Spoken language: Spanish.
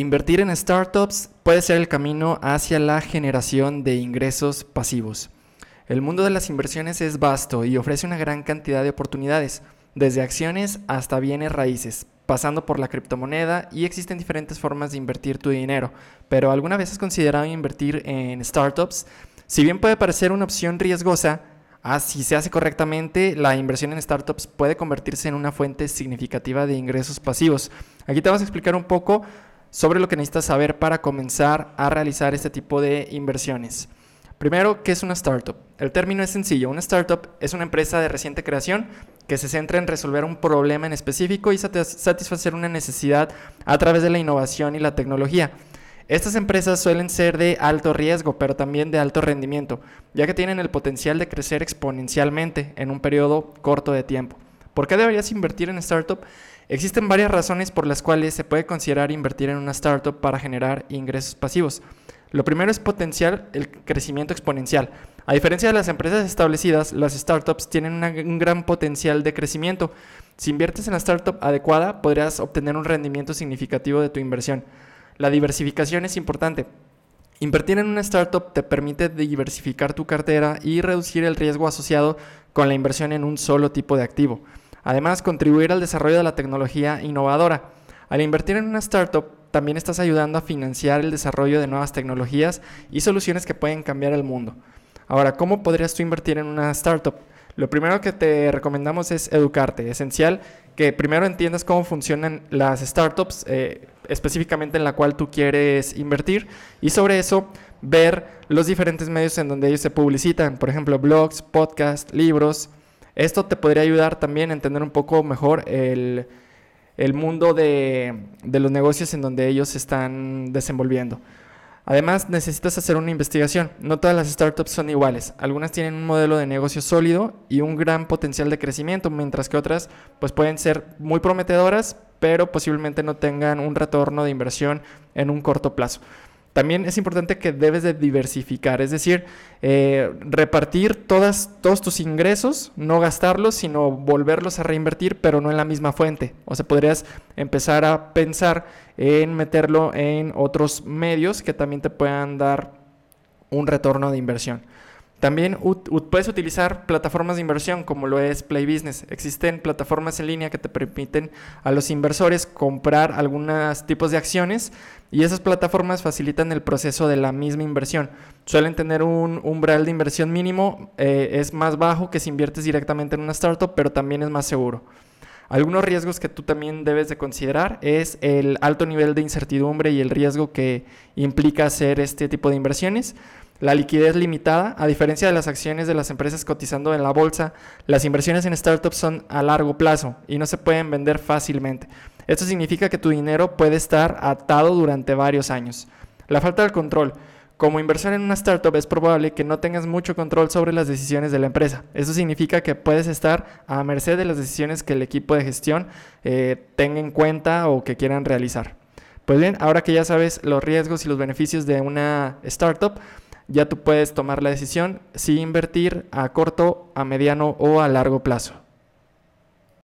Invertir en startups puede ser el camino hacia la generación de ingresos pasivos. El mundo de las inversiones es vasto y ofrece una gran cantidad de oportunidades, desde acciones hasta bienes raíces, pasando por la criptomoneda y existen diferentes formas de invertir tu dinero. Pero ¿alguna vez has considerado invertir en startups? Si bien puede parecer una opción riesgosa, Ah, si se hace correctamente, la inversión en startups puede convertirse en una fuente significativa de ingresos pasivos. Aquí te vamos a explicar un poco sobre lo que necesitas saber para comenzar a realizar este tipo de inversiones. Primero, ¿qué es una startup? El término es sencillo. Una startup es una empresa de reciente creación que se centra en resolver un problema en específico y satisfacer una necesidad a través de la innovación y la tecnología. Estas empresas suelen ser de alto riesgo, pero también de alto rendimiento, ya que tienen el potencial de crecer exponencialmente en un periodo corto de tiempo. ¿Por qué deberías invertir en startup? Existen varias razones por las cuales se puede considerar invertir en una startup para generar ingresos pasivos. Lo primero es potenciar el crecimiento exponencial. A diferencia de las empresas establecidas, las startups tienen un gran potencial de crecimiento. Si inviertes en la startup adecuada, podrías obtener un rendimiento significativo de tu inversión. La diversificación es importante. Invertir en una startup te permite diversificar tu cartera y reducir el riesgo asociado con la inversión en un solo tipo de activo. Además, contribuir al desarrollo de la tecnología innovadora. Al invertir en una startup, también estás ayudando a financiar el desarrollo de nuevas tecnologías y soluciones que pueden cambiar el mundo. Ahora, ¿cómo podrías tú invertir en una startup? Lo primero que te recomendamos es educarte. Esencial que primero entiendas cómo funcionan las startups, eh, específicamente en la cual tú quieres invertir, y sobre eso ver los diferentes medios en donde ellos se publicitan, por ejemplo, blogs, podcasts, libros. Esto te podría ayudar también a entender un poco mejor el, mundo de, de los negocios en donde ellos se están desenvolviendo. Además, necesitas hacer una investigación. No todas las startups son iguales. Algunas tienen un modelo de negocio sólido y un gran potencial de crecimiento, mientras que otras pues, pueden ser muy prometedoras, pero posiblemente no tengan un retorno de inversión en un corto plazo. También es importante que debes de diversificar, es decir, eh, repartir todos tus ingresos, no gastarlos, sino volverlos a reinvertir, pero no en la misma fuente. O sea, podrías empezar a pensar en meterlo en otros medios que también te puedan dar un retorno de inversión. También puedes utilizar plataformas de inversión como lo es Play Business. Existen plataformas en línea que te permiten a los inversores comprar algunos tipos de acciones y esas plataformas facilitan el proceso de la misma inversión. Suelen tener un umbral de inversión mínimo, eh, es más bajo que si inviertes directamente en una startup, pero también es más seguro. Algunos riesgos que tú también debes de considerar es el alto nivel de incertidumbre y el riesgo que implica hacer este tipo de inversiones. La liquidez limitada, a diferencia de las acciones de las empresas cotizando en la bolsa, las inversiones en startups son a largo plazo y no se pueden vender fácilmente. Esto significa que tu dinero puede estar atado durante varios años. La falta de control. Como inversión en una startup es probable que no tengas mucho control sobre las decisiones de la empresa. Eso significa que puedes estar a merced de las decisiones que el equipo de gestión eh, tenga en cuenta o que quieran realizar. Pues bien, ahora que ya sabes los riesgos y los beneficios de una startup, ya tú puedes tomar la decisión si invertir a corto, a mediano o a largo plazo.